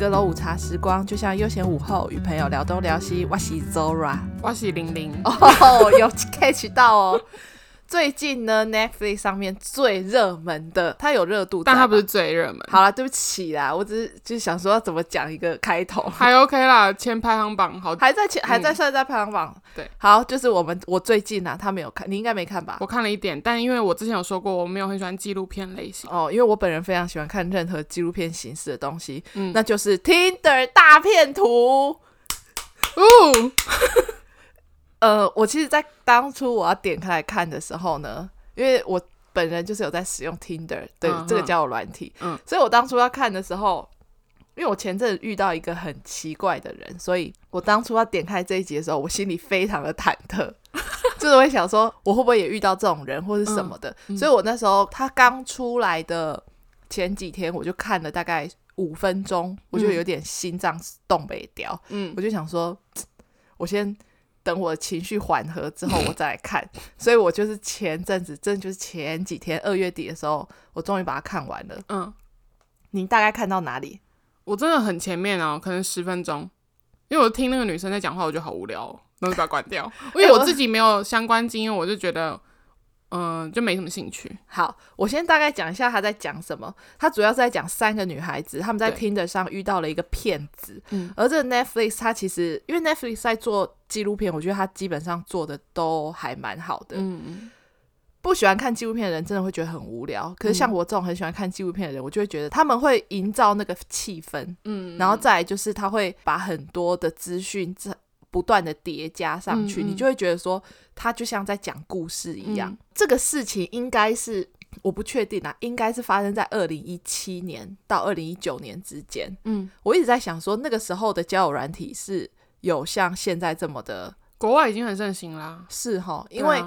阁楼午茶时光，就像悠闲午后与朋友聊东聊西。我是 Zora，我是玲玲。哦，oh, 有 catch 到哦。最近呢，Netflix 上面最热门的，它有热度，但它不是最热门。好了，对不起啦，我只是就是想说要怎么讲一个开头，还 OK 啦，前排行榜好，还在前，还在算在排行榜。嗯、对，好，就是我们我最近啊，他没有看，你应该没看吧？我看了一点，但因为我之前有说过，我没有很喜欢纪录片类型哦，因为我本人非常喜欢看任何纪录片形式的东西，嗯，那就是 Tinder 大片图，哦。呃，我其实，在当初我要点开来看的时候呢，因为我本人就是有在使用 Tinder，对、嗯、这个交友软体，嗯，所以我当初要看的时候，因为我前阵子遇到一个很奇怪的人，所以我当初要点开这一集的时候，我心里非常的忐忑，就是会想说，我会不会也遇到这种人或是什么的，嗯嗯、所以我那时候他刚出来的前几天，我就看了大概五分钟，我就有点心脏动不了，嗯，我就想说，我先。等我情绪缓和之后，我再来看。所以我就是前阵子，真的就是前几天，二月底的时候，我终于把它看完了。嗯，你大概看到哪里？我真的很前面哦，可能十分钟，因为我听那个女生在讲话，我觉得好无聊，然后就把它关掉。因为我自己没有相关经验，我就觉得。嗯，就没什么兴趣。好，我先大概讲一下他在讲什么。他主要是在讲三个女孩子，他们在 Tinder 上遇到了一个骗子。嗯，而这个 Netflix 他其实因为 Netflix 在做纪录片，我觉得他基本上做的都还蛮好的。嗯嗯。不喜欢看纪录片的人真的会觉得很无聊，可是像我这种很喜欢看纪录片的人，我就会觉得他们会营造那个气氛。嗯，然后再来就是他会把很多的资讯在。不断的叠加上去，嗯嗯，你就会觉得说，他就像在讲故事一样。嗯、这个事情应该是我不确定啊，应该是发生在二零一七年到二零一九年之间。嗯，我一直在想说，那个时候的交友软体是有像现在这么的，国外已经很盛行啦。是哈，因为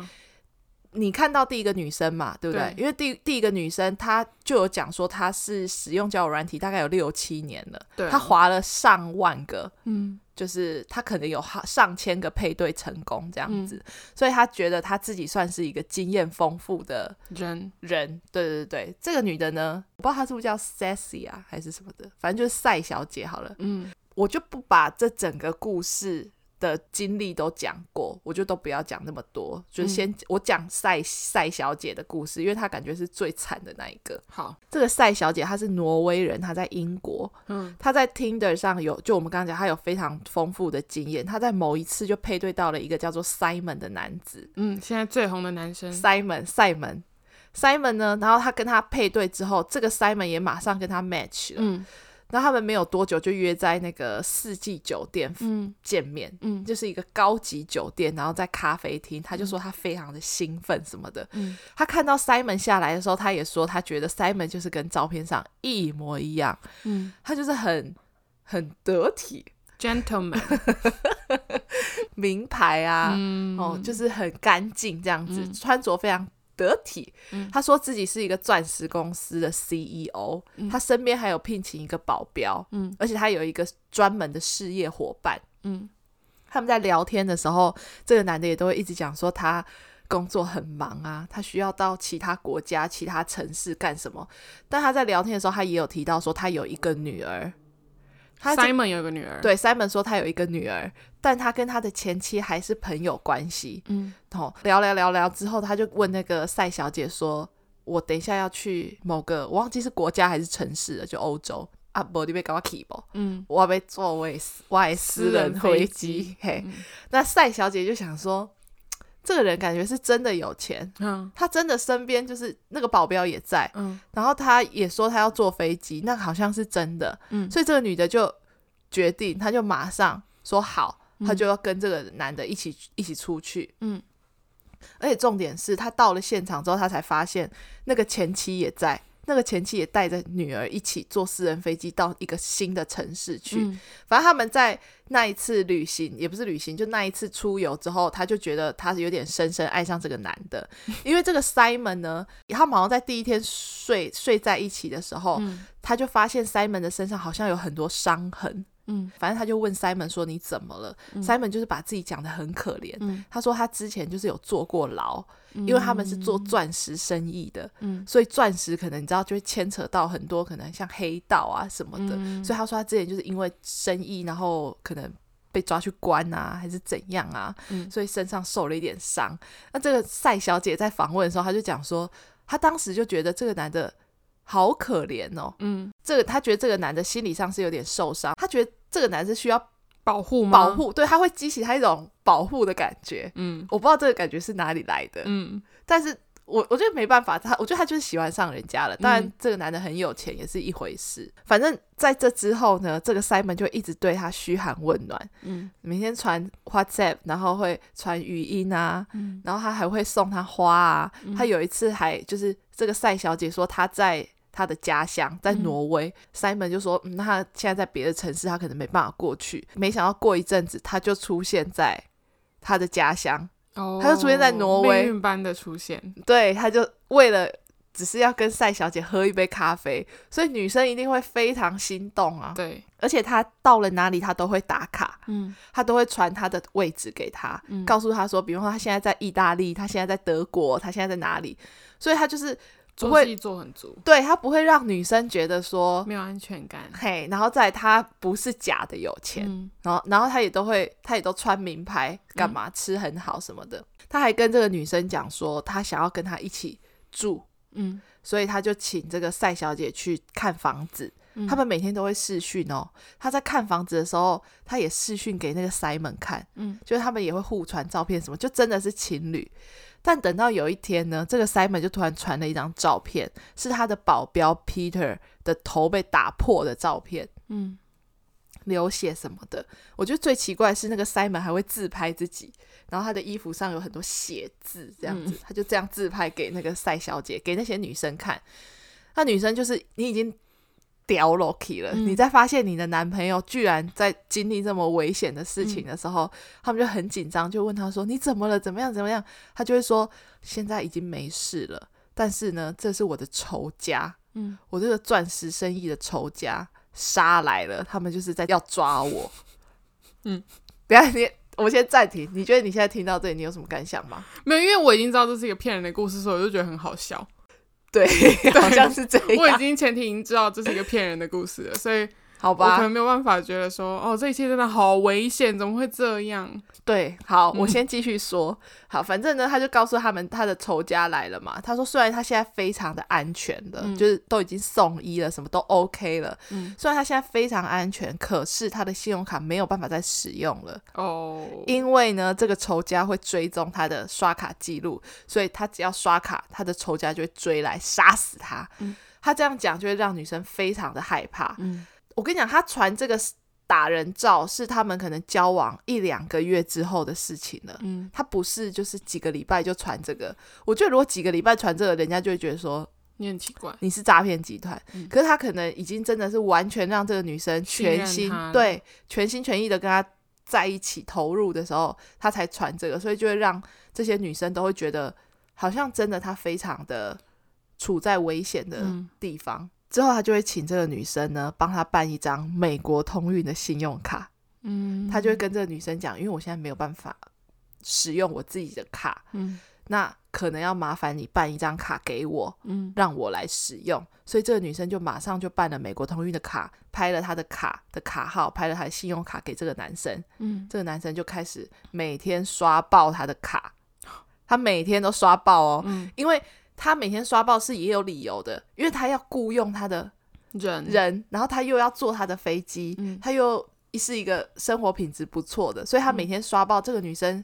你看到第一个女生嘛，对不对？对，因为第第一个女生她就有讲说，她是使用交友软体大概有六七年了，对，她滑了上万个，嗯。就是她可能有上千个配对成功这样子，嗯、所以她觉得她自己算是一个经验丰富的人人。对对对，这个女的呢，我不知道她是不是叫 Sassy 啊，还是什么的，反正就是赛小姐好了。嗯，我就不把这整个故事的经历都讲过，我就都不要讲那么多，就是先我讲赛赛小姐的故事，因为她感觉是最惨的那一个。好，这个赛小姐她是挪威人，她在英国，嗯，她在 Tinder 上有，就我们刚刚讲，她有非常丰富的经验，她在某一次就配对到了一个叫做 Simon 的男子，嗯，现在最红的男生 Simon Simon Simon 呢，然后他跟他配对之后，这个 Simon 也马上跟他 match 了，嗯。那他们没有多久就约在那个四季酒店见面，嗯，嗯，就是一个高级酒店，然后在咖啡厅，他就说他非常的兴奋什么的，嗯，他看到 Simon 下来的时候，他也说他觉得 Simon 就是跟照片上一模一样，嗯，他就是很很得体，gentleman，名牌啊，嗯、哦，就是很干净这样子，嗯、穿着非常。得体，他说自己是一个钻石公司的 CEO，嗯，他身边还有聘请一个保镖，嗯，而且他有一个专门的事业伙伴，嗯，他们在聊天的时候，这个男的也都会一直讲说他工作很忙啊，他需要到其他国家、其他城市干什么，但他在聊天的时候，他也有提到说他有一个女儿。他 Simon 有一个女儿，对，Simon 说他有一个女儿，但他跟他的前妻还是朋友关系。嗯，然后聊聊聊聊之后，他就问那个赛小姐说：“我等一下要去某个，我忘记是国家还是城市了，就欧洲啊，不，你被搞我 keep 嗯，我要被作为外私人飞机。嘿，嗯、那赛小姐就想说。这个人感觉是真的有钱，嗯，他真的身边就是那个保镖也在，嗯，然后他也说他要坐飞机，那好像是真的，嗯，所以这个女的就决定，她就马上说好，她就要跟这个男的一起一起出去，嗯，而且重点是，他到了现场之后，他才发现那个前妻也在。那个前妻也带着女儿一起坐私人飞机到一个新的城市去。嗯、反正他们在那一次旅行，也不是旅行，就那一次出游之后，他就觉得他是有点深深爱上这个男的。因为这个 Simon 呢，他们好像在第一天睡睡在一起的时候，嗯、他就发现 Simon 的身上好像有很多伤痕。嗯，反正他就问 Simon 说你怎么了？嗯，Simon 就是把自己讲的很可怜。嗯，他说他之前就是有坐过牢，嗯，因为他们是做钻石生意的，嗯，所以钻石可能你知道就会牵扯到很多可能像黑道啊什么的，嗯，所以他说他之前就是因为生意，然后可能被抓去关啊，还是怎样啊，嗯，所以身上受了一点伤。那这个赛小姐在访问的时候，他就讲说，他当时就觉得这个男的。好可怜哦，嗯，这个他觉得这个男的心理上是有点受伤，他觉得这个男是需要保护吗？保护，对，他会激起他一种保护的感觉，嗯，我不知道这个感觉是哪里来的，嗯，但是我我觉得没办法，他我觉得他就是喜欢上人家了，当然这个男的很有钱也是一回事，嗯，反正在这之后呢，这个 Simon 就一直对他嘘寒问暖，嗯，每天传 WhatsApp，然后会传语音啊，嗯，然后他还会送他花啊，嗯，他有一次还就是这个赛小姐说她在。他的家乡在挪威，嗯，Simon 就说：“嗯，那他现在在别的城市，他可能没办法过去。”没想到过一阵子，他就出现在他的家乡，哦，他就出现在挪威，命运般的出现。对，他就为了只是要跟赛小姐喝一杯咖啡，所以女生一定会非常心动啊。对，而且他到了哪里，他都会打卡，嗯，他都会传他的位置给他，嗯，告诉他说，比方说他现在在意大利，他现在在德国，他现在在哪里，所以他就是。不会做很足，对，他不会让女生觉得说没有安全感，嘿，然后再他不是假的有钱，嗯、然后然后他也都会，他也都穿名牌干嘛，嗯、吃很好什么的，他还跟这个女生讲说他想要跟她一起住，嗯，所以他就请这个赛小姐去看房子，嗯、他们每天都会视讯哦，他在看房子的时候，他也视讯给那个 Simon 看，嗯，就是他们也会互传照片什么，就真的是情侣。但等到有一天呢，这个 Simon 就突然传了一张照片，是他的保镖 Peter 的头被打破的照片，嗯，流血什么的。我觉得最奇怪的是那个 Simon 还会自拍自己，然后他的衣服上有很多血渍，这样子，嗯、他就这样自拍给那个赛小姐，给那些女生看。那女生就是你已经。掉落去了，嗯、你在发现你的男朋友居然在经历这么危险的事情的时候，嗯、他们就很紧张，就问他说：“你怎么了？怎么样？怎么样？”他就会说：“现在已经没事了，但是呢，这是我的仇家，嗯，我这个钻石生意的仇家杀来了，他们就是在要抓我。”嗯，等下你，我先暂停。你觉得你现在听到这里，你有什么感想吗？没有，因为我已经知道这是一个骗人的故事，所以我就觉得很好笑。对，好像是这样。我已经前提已经知道这是一个骗人的故事了，所以。好吧，我可能没有办法觉得说，哦，这一切真的好危险，怎么会这样？对，好，我先继续说。嗯、好，反正呢，他就告诉他们，他的仇家来了嘛。他说，虽然他现在非常的安全的，嗯、就是都已经送医了，什么都 OK 了。嗯，虽然他现在非常安全，可是他的信用卡没有办法再使用了。哦，因为呢，这个仇家会追踪他的刷卡记录，所以他只要刷卡，他的仇家就会追来杀死他。嗯，他这样讲就会让女生非常的害怕。嗯。我跟你讲，他传这个打人照是他们可能交往一两个月之后的事情了。嗯，他不是就是几个礼拜就传这个。我觉得如果几个礼拜传这个，人家就会觉得说你很奇怪，你是诈骗集团。嗯，可是他可能已经真的是完全让这个女生全心对全心全意的跟他在一起投入的时候，他才传这个，所以就会让这些女生都会觉得好像真的他非常的处在危险的地方。嗯之后，他就会请这个女生呢，帮他办一张美国通运的信用卡。嗯，他就会跟这个女生讲，因为我现在没有办法使用我自己的卡，嗯，那可能要麻烦你办一张卡给我，嗯，让我来使用。所以这个女生就马上就办了美国通运的卡，拍了他的卡的卡号，拍了他的信用卡给这个男生。嗯，这个男生就开始每天刷爆他的卡，他每天都刷爆哦，嗯，因为。他每天刷爆是也有理由的，因为他要雇佣他的人，人，然后他又要坐他的飞机，嗯、他又是一个生活品质不错的，所以他每天刷爆。这个女生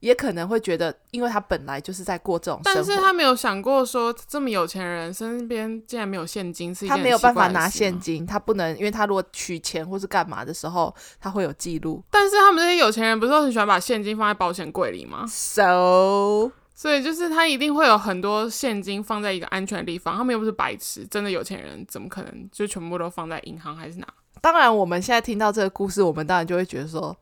也可能会觉得，因为他本来就是在过这种生活，但是他没有想过说，这么有钱人身边竟然没有现金，是他没有办法拿现金，他不能，因为他如果取钱或是干嘛的时候，他会有记录。但是他们这些有钱人不是都很喜欢把现金放在保险柜里吗？So 所以就是他一定会有很多现金放在一个安全的地方，他们又不是白痴，真的有钱人怎么可能就全部都放在银行还是哪？当然，我们现在听到这个故事，我们当然就会觉得说，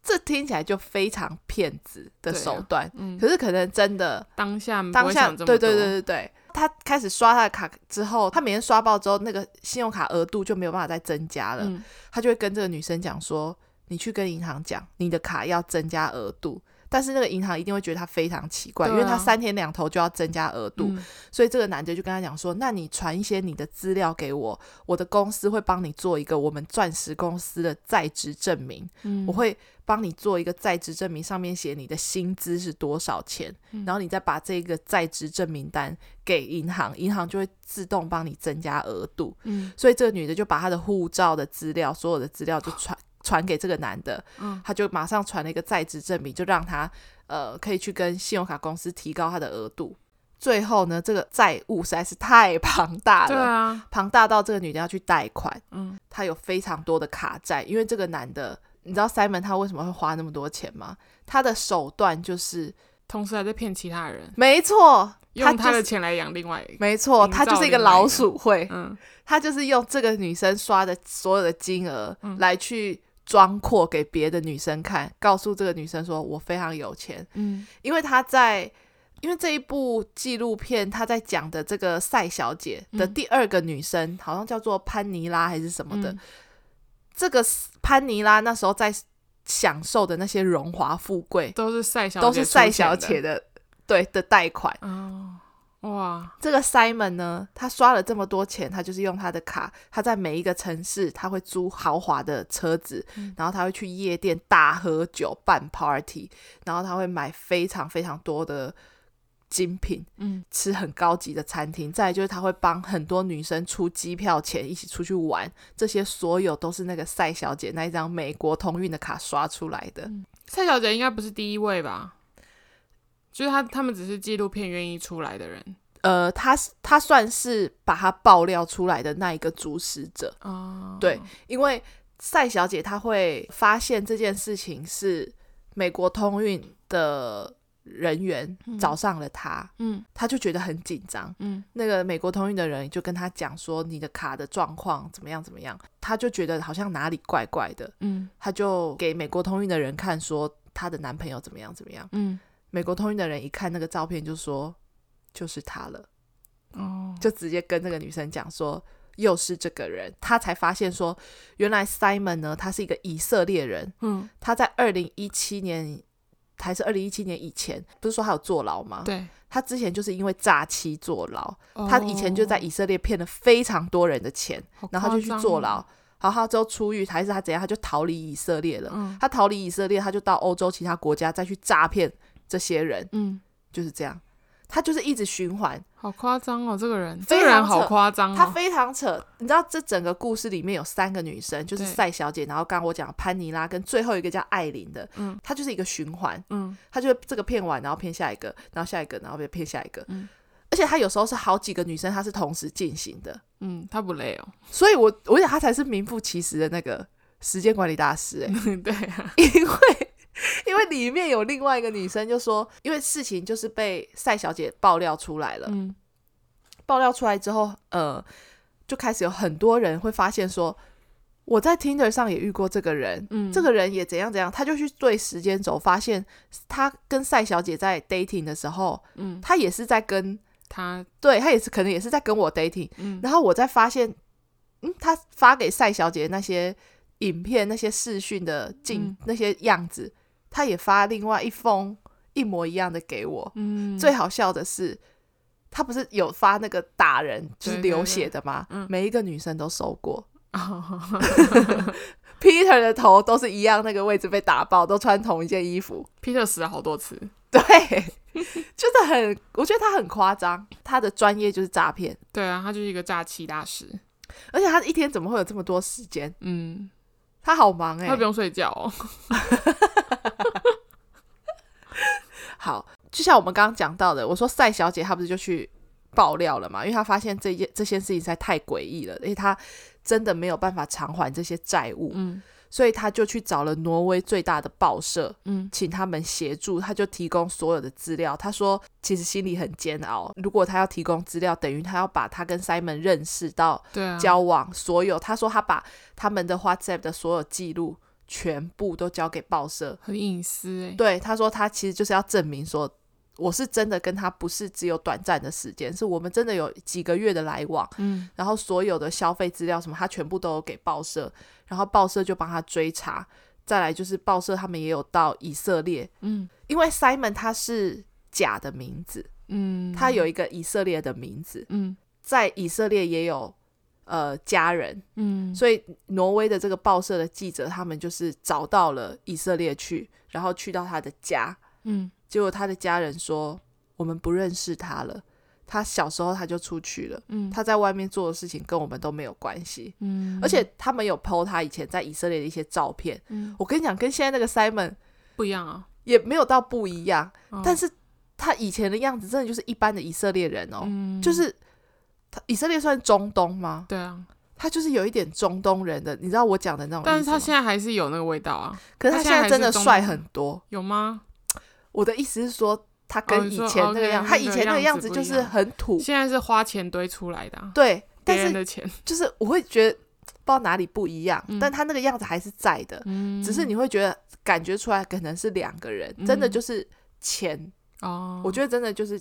这听起来就非常骗子的手段。啊、嗯，可是可能真的当下当下，对对对对对。他开始刷他的卡之后，他每天刷爆之后，那个信用卡额度就没有办法再增加了。嗯、他就会跟这个女生讲说：“你去跟银行讲，你的卡要增加额度。”但是那个银行一定会觉得他非常奇怪，啊、因为他三天两头就要增加额度，嗯、所以这个男的就跟他讲说：“那你传一些你的资料给我，我的公司会帮你做一个我们钻石公司的在职证明，嗯、我会帮你做一个在职证明，上面写你的薪资是多少钱，嗯、然后你再把这个在职证明单给银行，银行就会自动帮你增加额度。嗯，所以这个女的就把她的护照的资料，所有的资料就传。传给这个男的，嗯，他就马上传了一个在职证明，就让他呃可以去跟信用卡公司提高他的额度。最后呢，这个债务实在是太庞大了，对啊，庞大到这个女的要去贷款，嗯，他有非常多的卡债，因为这个男的，你知道 Simon 他为什么会花那么多钱吗？他的手段就是同时还在骗其他人，没错，用他的钱来养另外一个，没错，他就是一个老鼠会，嗯，他就是用这个女生刷的所有的金额来去。装阔给别的女生看，告诉这个女生说：“我非常有钱。”嗯，因为他在，因为这一部纪录片，他在讲的这个赛小姐的第二个女生，嗯、好像叫做潘妮拉还是什么的。嗯、这个潘妮拉那时候在享受的那些荣华富贵，都是赛小姐，都是赛小姐的，对的贷款。哦哇，这个 Simon 呢，他刷了这么多钱，他就是用他的卡，他在每一个城市他会租豪华的车子，嗯、然后他会去夜店大喝酒办 party，然后他会买非常非常多的精品，嗯，吃很高级的餐厅，再就是他会帮很多女生出机票钱一起出去玩，这些所有都是那个赛小姐那一张美国通运的卡刷出来的。赛、嗯、小姐应该不是第一位吧？就是他，他们只是纪录片愿意出来的人。呃，他他算是把他爆料出来的那一个主使者。哦，对，因为赛小姐她会发现这件事情是美国通运的人员找上了她，嗯，他就觉得很紧张，嗯，那个美国通运的人就跟他讲说你的卡的状况怎么样怎么样，她就觉得好像哪里怪怪的，嗯，他就给美国通运的人看说她的男朋友怎么样怎么样，嗯。美国通运的人一看那个照片，就说就是他了，哦，就直接跟那个女生讲说又是这个人，他才发现说原来 Simon 呢，他是一个以色列人，嗯，他在二零一七年还是二零一七年以前，不是说他有坐牢吗？对，他之前就是因为诈欺坐牢，哦，他以前就在以色列骗了非常多人的钱，然后他就去坐牢，然后他之后出狱，还是他怎样，他就逃离以色列了，嗯，他逃离以色列，他就到欧洲其他国家再去诈骗。这些人，嗯，就是这样，他就是一直循环，好夸张哦！这个人，这个人好夸张哦，他非常扯。你知道，这整个故事里面有三个女生，就是赛小姐，然后刚刚我讲潘妮拉跟最后一个叫艾琳的，嗯，他就是一个循环，嗯，他就这个骗完，然后骗下一个，然后下一个，然后被骗下一个，嗯，而且他有时候是好几个女生，他是同时进行的，嗯，他不累哦，所以我我想他才是名副其实的那个时间管理大师，哎，对啊，因为。因为里面有另外一个女生就说，因为事情就是被赛小姐爆料出来了，嗯，爆料出来之后，呃，就开始有很多人会发现说，我在 Tinder 上也遇过这个人，嗯，这个人也怎样怎样，他就去对时间轴，发现他跟赛小姐在 dating 的时候，嗯，他也是在跟他，对，他也是可能也是在跟我 dating，嗯，然后我在发现，嗯，他发给赛小姐那些影片、那些视讯的镜、嗯、那些样子。他也发另外一封一模一样的给我。嗯，最好笑的是，他不是有发那个打人就是流血的吗？每一个女生都收过。嗯、Peter 的头都是一样，那个位置被打爆，都穿同一件衣服。Peter 死了好多次。对，就是很，我觉得他很夸张。他的专业就是诈骗。对啊，他就是一个诈欺大师。而且他一天怎么会有这么多时间？嗯，他好忙哎、欸，他不用睡觉哦。好，就像我们刚刚讲到的，我说赛小姐她不是就去爆料了嘛？因为她发现这件这件事情实在太诡异了，因为她真的没有办法偿还这些债务，嗯，所以她就去找了挪威最大的报社，嗯，请他们协助，她就提供所有的资料。她说其实心里很煎熬，如果她要提供资料，等于她要把她跟 Simon 认识到交往所有。她说她把他们的 WhatsApp 的所有记录。全部都交给报社，很隐私哎。对，他说他其实就是要证明说，我是真的跟他不是只有短暂的时间，是我们真的有几个月的来往。嗯，然后所有的消费资料什么，他全部都有给报社，然后报社就帮他追查。再来就是报社他们也有到以色列，嗯，因为 Simon 他是假的名字，嗯，他有一个以色列的名字，嗯，在以色列也有呃家人，嗯，所以挪威的这个报社的记者他们就是找到了以色列去，然后去到他的家，嗯，结果他的家人说我们不认识他了。他小时候他就出去了，嗯，他在外面做的事情跟我们都没有关系，嗯，而且他们有 po 他以前在以色列的一些照片，嗯，我跟你讲，跟现在那个 Simon 不一样啊，也没有到不一样，哦、但是他以前的样子真的就是一般的以色列人哦，嗯、就是他以色列算中东吗？对啊，他就是有一点中东人的，你知道我讲的那种，但是他现在还是有那个味道啊，可是他现在真的帅很多，有吗？我的意思是说。他跟以前那个样，哦 okay, 他以前那个样子就是很土。现在是花钱堆出来的，啊，对，但是的钱。就是我会觉得不知道哪里不一样，嗯、但他那个样子还是在的，嗯、只是你会觉得感觉出来可能是两个人，嗯、真的就是钱哦。我觉得真的就是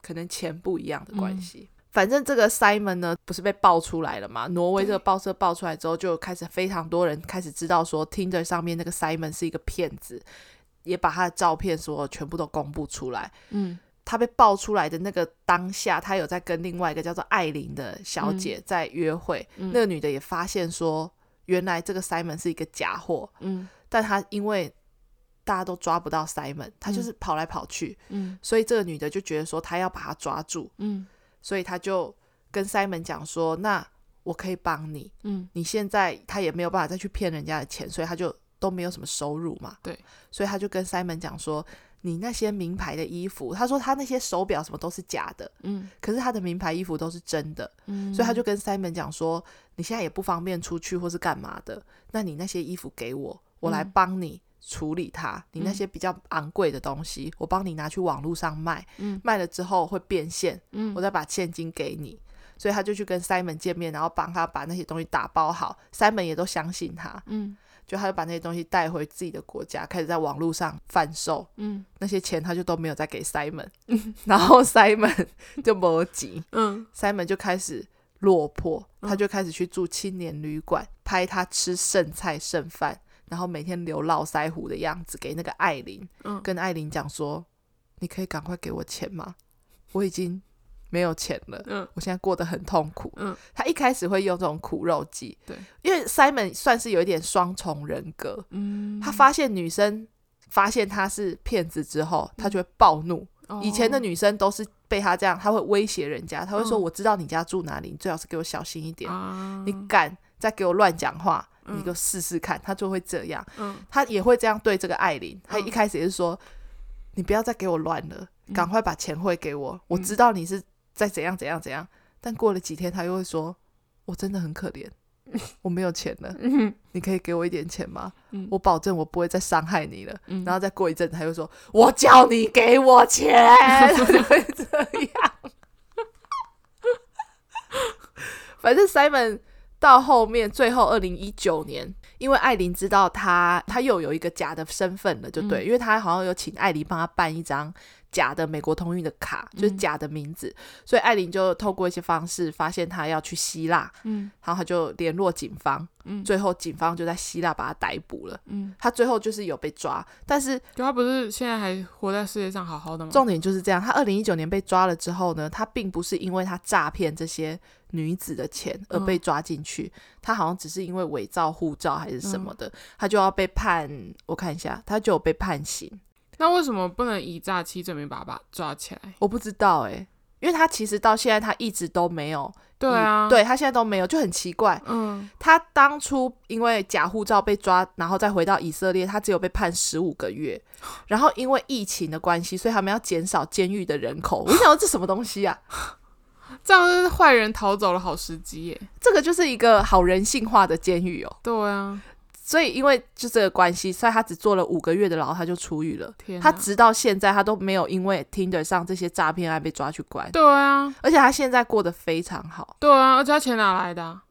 可能钱不一样的关系。嗯、反正这个 Simon 呢，不是被爆出来了嘛？挪威这个报社爆出来之后，就开始非常多人开始知道说，Tinder 上面那个 Simon 是一个骗子。也把他的照片所全部都公布出来。嗯，他被爆出来的那个当下，他有在跟另外一个叫做艾琳的小姐在约会。嗯、那个女的也发现说，原来这个 Simon 是一个假货。嗯，但他因为大家都抓不到 Simon，他就是跑来跑去。嗯，所以这个女的就觉得说，她要把他抓住。嗯，所以他就跟 Simon 讲说，那我可以帮你。嗯，你现在他也没有办法再去骗人家的钱，所以他就。都没有什么收入嘛，对，所以他就跟 Simon 讲说：“你那些名牌的衣服，他说他那些手表什么都是假的，嗯，可是他的名牌衣服都是真的，嗯，所以他就跟 Simon 讲说：你现在也不方便出去或是干嘛的，那你那些衣服给我，我来帮你处理它。嗯，你那些比较昂贵的东西，我帮你拿去网络上卖，嗯，卖了之后会变现，嗯，我再把现金给你。所以他就去跟 Simon 见面，然后帮他把那些东西打包好，Simon 也都相信他，嗯。”就他就把那些东西带回自己的国家，开始在网络上贩售。嗯，那些钱他就都没有再给 Simon，然后 Simon 就没急。嗯，Simon 就开始落魄，嗯、他就开始去住青年旅馆，拍他吃剩菜剩饭，然后每天流络腮胡的样子给那个艾琳。嗯，跟艾琳讲说：“你可以赶快给我钱吗？我已经。”没有钱了，嗯，我现在过得很痛苦，嗯，他一开始会用这种苦肉计，对，因为 Simon 算是有一点双重人格，嗯，他发现女生发现他是骗子之后，他就会暴怒。嗯、以前的女生都是被他这样，他会威胁人家，他会说：“嗯、我知道你家住哪里，你最好是给我小心一点，啊、你敢再给我乱讲话，嗯、你给我试试看。”他就会这样，嗯，他也会这样对这个艾琳。他一开始也是说：“嗯、你不要再给我乱了，赶快把钱汇给我，嗯、我知道你是。”再怎样怎样怎样，但过了几天，他又会说：“我真的很可怜，我没有钱了，你可以给我一点钱吗？嗯、我保证我不会再伤害你了。嗯”然后再过一阵子，他又说：“我叫你给我钱。”他就会这样。反正 Simon 到后面，最后二零一九年，因为艾琳知道他他又有一个假的身份了，就对，嗯、因为他好像有请艾琳帮他办一张。假的美国通运的卡，就是假的名字，嗯、所以艾琳就透过一些方式发现他要去希腊，嗯，然后他就联络警方，嗯，最后警方就在希腊把他逮捕了，嗯，他最后就是有被抓，但是就他不是现在还活在世界上好好的吗？重点就是这样，他二零一九年被抓了之后呢，他并不是因为他诈骗这些女子的钱而被抓进去，嗯、他好像只是因为伪造护照还是什么的，嗯、他就要被判，我看一下，他就有被判刑。那为什么不能以诈欺罪名把他把抓起来？我不知道哎、欸，因为他其实到现在他一直都没有。对啊，对他现在都没有，就很奇怪。嗯，他当初因为假护照被抓，然后再回到以色列，他只有被判十五个月。然后因为疫情的关系，所以他们要减少监狱的人口。我想说这什么东西啊？这样是坏人逃走了好时机耶！这个就是一个好人性化的监狱哦。对啊。所以，因为就这个关系，所以他只坐了五个月的牢，他就出狱了。他直到现在，他都没有因为 Tinder 上这些诈骗案被抓去关。对啊，而且他现在过得非常好。对啊，而且他钱哪来的啊？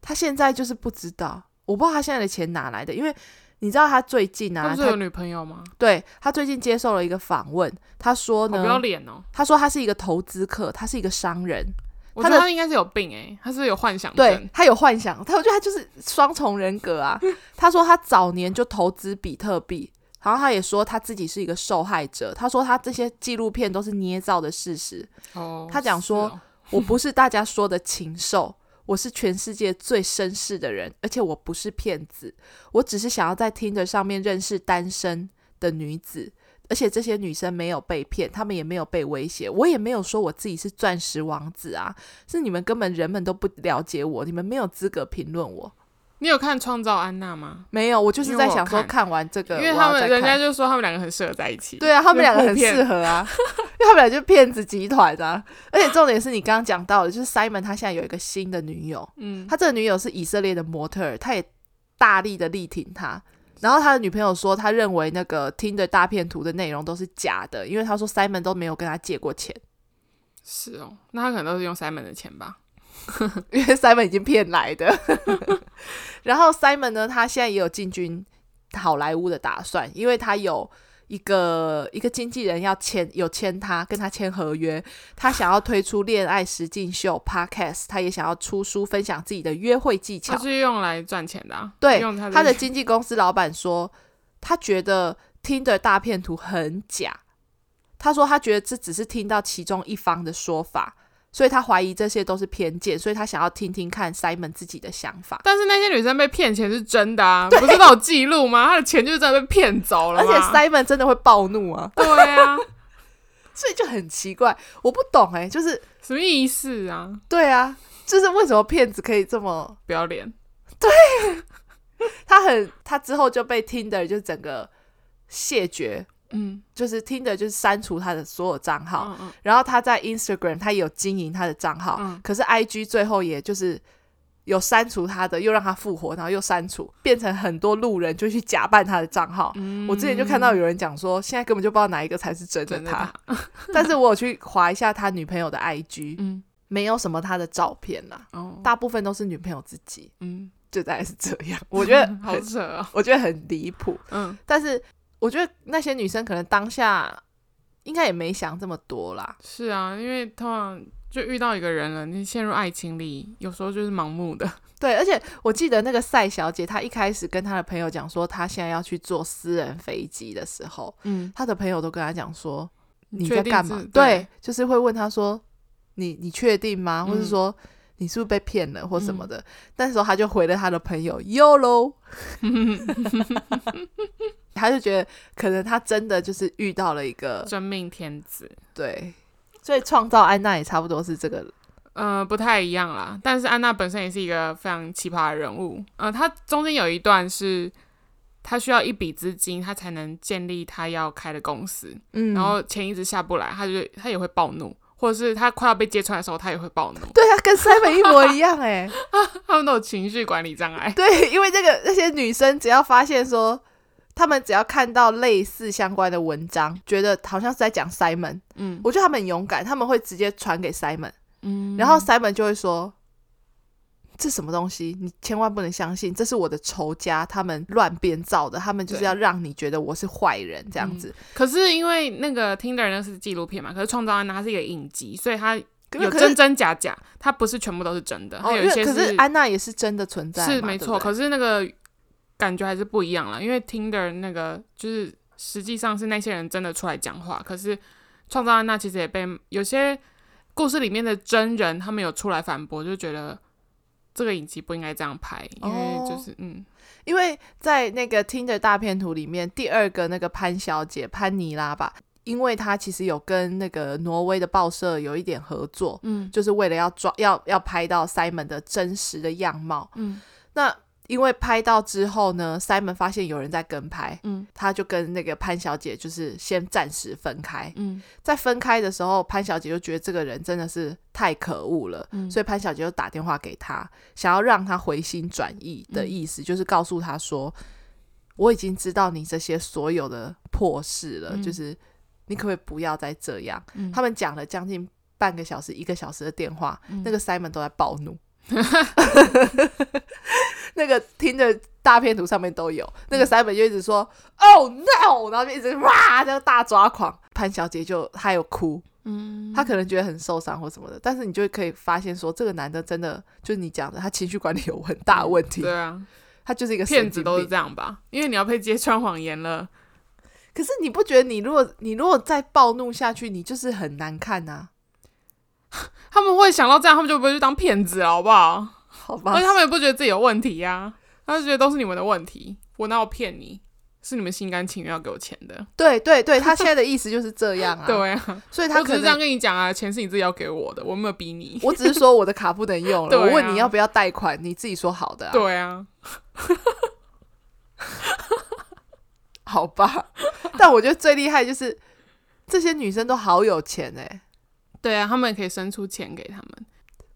他现在就是不知道，我不知道他现在的钱哪来的，因为你知道他最近啊，他不是有女朋友吗？对，他最近接受了一个访问，他说呢，不要脸哦，他说他是一个投资客，他是一个商人。我觉得他应该是有病诶、欸，他是有幻想症，对，他有幻想，他我觉得他就是双重人格啊。他说他早年就投资比特币，然后他也说他自己是一个受害者。他说他这些纪录片都是捏造的事实。哦，他讲说、哦、我不是大家说的禽兽，我是全世界最绅士的人，而且我不是骗子，我只是想要在听着上面认识单身的女子。而且这些女生没有被骗，她们也没有被威胁，我也没有说我自己是钻石王子啊，是你们根本人们都不了解我，你们没有资格评论我。你有看《创造安娜》吗？没有，我就是在想说看完这个，因为他们人家就说他们两个很适合在一起。对啊，他们两个很适合啊，因为他们俩就是骗子集团啊。而且重点是你刚刚讲到的，就是 Simon 他现在有一个新的女友，嗯，他这个女友是以色列的模特儿，他也大力的力挺他。然后他的女朋友说，他认为那个 Tinder 大片图的内容都是假的，因为他说 Simon 都没有跟他借过钱。是哦，那他可能都是用 Simon 的钱吧，因为 Simon 已经骗来的。然后 Simon 呢，他现在也有进军好莱坞的打算，因为他有。一个一个经纪人要签有签他跟他签合约，他想要推出恋爱实境秀 Podcast，他也想要出书分享自己的约会技巧，他是用来赚钱的啊。对，用他的，他的经纪公司老板说，他觉得 Tinder 大片图很假，他说他觉得这只是听到其中一方的说法。所以他怀疑这些都是偏见，所以他想要听听看 Simon 自己的想法。但是那些女生被骗钱是真的啊，不是都有记录吗？他的钱就是真的被骗走了，而且 Simon 真的会暴怒啊。对啊，所以就很奇怪，我不懂哎、欸，就是什么意思啊？对啊，就是为什么骗子可以这么不要脸？对，他很，他之后就被 Tinder 就整个谢绝。嗯，就是 Tinder 就是删除他的所有账号，嗯嗯，然后他在 Instagram 他也有经营他的账号，嗯，可是 IG 最后也就是有删除他的，又让他复活，然后又删除，变成很多路人就去假扮他的账号。嗯，我之前就看到有人讲说，现在根本就不知道哪一个才是真的他，的他。但是我有去划一下他女朋友的 IG，嗯，没有什么他的照片啦，哦，大部分都是女朋友自己，嗯，就大概是这样，我觉得 好扯啊，我觉得很离谱，嗯，但是。我觉得那些女生可能当下应该也没想这么多啦。是啊，因为通常就遇到一个人了，你陷入爱情里，有时候就是盲目的。对，而且我记得那个赛小姐，她一开始跟她的朋友讲说，她现在要去坐私人飞机的时候，嗯，她的朋友都跟她讲说，你在干嘛？对，对，就是会问她说，你你确定吗？嗯、或是说你是不是被骗了或什么的？嗯、但是她就回了她的朋友，YOLO。他就觉得可能他真的就是遇到了一个真命天子，对，所以创造安娜也差不多是这个，呃，不太一样啦。但是安娜本身也是一个非常奇葩的人物，呃，她中间有一段是她需要一笔资金，她才能建立她要开的公司，嗯，然后钱一直下不来，她就她也会暴怒，或者是她快要被揭穿的时候，她也会暴怒。对，啊跟 Simon 一模一样哎、欸，他们都有情绪管理障碍。对，因为这个那些女生只要发现说。他们只要看到类似相关的文章，觉得好像是在讲 Simon，嗯，我觉得他们很勇敢，他们会直接传给 Simon，嗯，然后 Simon 就会说：“这什么东西？你千万不能相信，这是我的仇家，他们乱编造的，他们就是要让你觉得我是坏人这样子。嗯”可是因为那个 Tinder 那是纪录片嘛，可是创造安娜它是一个影集，所以它有真真假假，它不是全部都是真的，它有一些是。可是安娜也是真的存在，是没错。可是那个。感觉还是不一样了，因为 Tinder 那个就是实际上是那些人真的出来讲话，可是创造安娜其实也被有些故事里面的真人他们有出来反驳，就觉得这个影集不应该这样拍，因为就是、哦、嗯，因为在那个 Tinder 大片图里面，第二个那个潘小姐潘妮拉吧，因为她其实有跟那个挪威的报社有一点合作，嗯，就是为了要抓要要拍到 Simon 的真实的样貌，嗯，那。因为拍到之后呢，Simon 发现有人在跟拍，嗯，他就跟那个潘小姐就是先暂时分开，嗯，在分开的时候，潘小姐就觉得这个人真的是太可恶了，嗯，所以潘小姐就打电话给他，想要让他回心转意的意思，嗯，就是告诉他说，我已经知道你这些所有的破事了，嗯，就是你可不可以不要再这样？嗯，他们讲了将近半个小时、一个小时的电话，嗯，那个 Simon 都在暴怒。那个听着大片图上面都有。那个三本就一直说、嗯、“Oh no”，然后就一直哇，这个大抓狂。潘小姐就她有哭，嗯，她可能觉得很受伤或什么的，但是你就可以发现说，这个男的真的就是你讲的，他情绪管理有很大的问题。嗯、对啊，他就是一个骗子，都是这样吧？因为你要被揭穿谎言了。可是你不觉得你如果你如果再暴怒下去，你就是很难看呐、啊？他们会想到这样，他们就不会去当骗子了，好不好？好吧，而且他们也不觉得自己有问题呀、啊，他就觉得都是你们的问题，我哪有骗你？是你们心甘情愿要给我钱的。对对对，他现在的意思就是这样啊。对啊，所以他可是这样跟你讲啊，钱是你自己要给我的，我没有逼你。我只是说我的卡不能用了，啊、我问你要不要贷款，你自己说好的、啊。对啊，好吧。但我觉得最厉害就是这些女生都好有钱哎、欸。对啊，他们也可以生出钱给他们。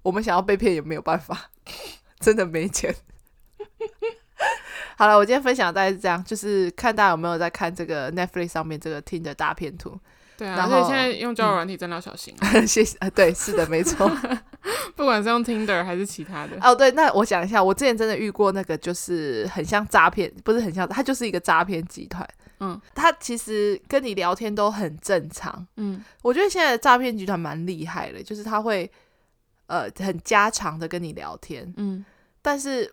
我们想要被骗也没有办法，真的没钱。好了，我今天分享大概是这样，就是看大家有没有在看这个 Netflix 上面这个 Tinder 大片图。对啊，然后现在用交友软体真的要小心、啊。谢谢啊，对，是的，没错。不管是用 Tinder 还是其他的。哦，对，那我讲一下，我之前真的遇过那个，就是很像诈骗，不是很像，他就是一个诈骗集团。嗯，他其实跟你聊天都很正常。嗯，我觉得现在的诈骗集团蛮厉害的，就是他会呃很家常的跟你聊天。嗯，但是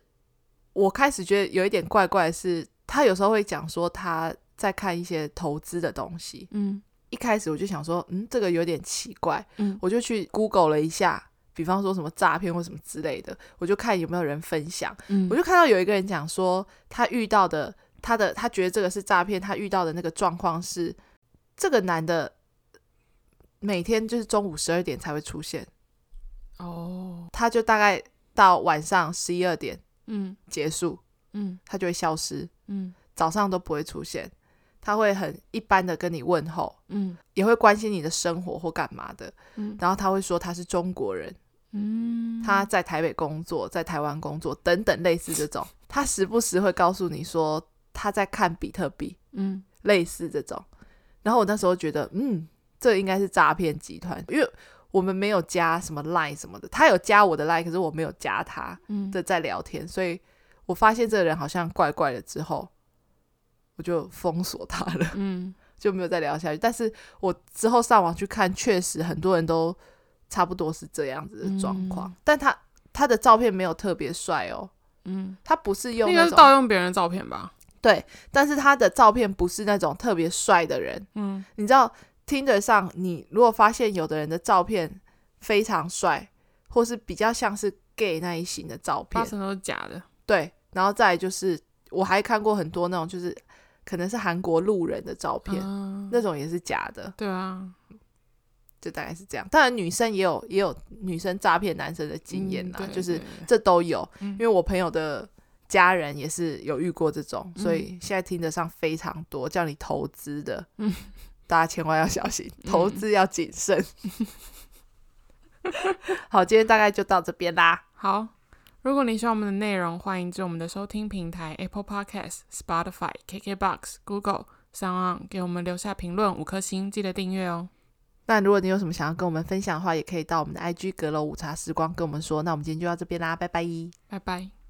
我开始觉得有一点怪怪的是，他有时候会讲说他在看一些投资的东西。嗯，一开始我就想说，嗯，这个有点奇怪。嗯，我就去 Google 了一下，比方说什么诈骗或什么之类的，我就看有没有人分享。嗯，我就看到有一个人讲说他遇到的。他的他觉得这个是诈骗，他遇到的那个状况是，这个男的每天就是中午十二点才会出现，哦，他就大概到晚上十一二点，嗯，结束，嗯，他就会消失，嗯，早上都不会出现，他会很一般的跟你问候，嗯，也会关心你的生活或干嘛的，嗯，然后他会说他是中国人，嗯，他在台北工作，在台湾工作等等类似这种，他时不时会告诉你说。他在看比特币，嗯，类似这种。然后我那时候觉得，嗯，这应该是诈骗集团，因为我们没有加什么 line 什么的，他有加我的 line，可是我没有加他的在聊天，嗯，所以我发现这个人好像怪怪的之后，我就封锁他了，嗯，就没有再聊下去。但是我之后上网去看，确实很多人都差不多是这样子的状况，嗯，但他他的照片没有特别帅哦，嗯，他不是用那种，应该是盗用别人的照片吧。对，但是他的照片不是那种特别帅的人。嗯，你知道，Tinder 上你如果发现有的人的照片非常帅，或是比较像是 gay 那一型的照片，八成都是假的。对，然后再来就是，我还看过很多那种，就是可能是韩国路人的照片，嗯，那种也是假的。对啊，就大概是这样。当然，女生也有也有女生诈骗男生的经验啦，嗯，就是这都有，嗯。因为我朋友的。家人也是有遇过这种，所以现在听得上非常多叫你投资的，嗯，大家千万要小心，投资要谨慎。嗯、好，今天大概就到这边啦。好，如果你喜欢我们的内容，欢迎至我们的收听平台 Apple Podcast、Spotify、KKBox、Google 上给我们留下评论五颗星，记得订阅哦。那如果你有什么想要跟我们分享的话，也可以到我们的 IG 阁楼午茶时光跟我们说。那我们今天就到这边啦，拜拜，拜拜。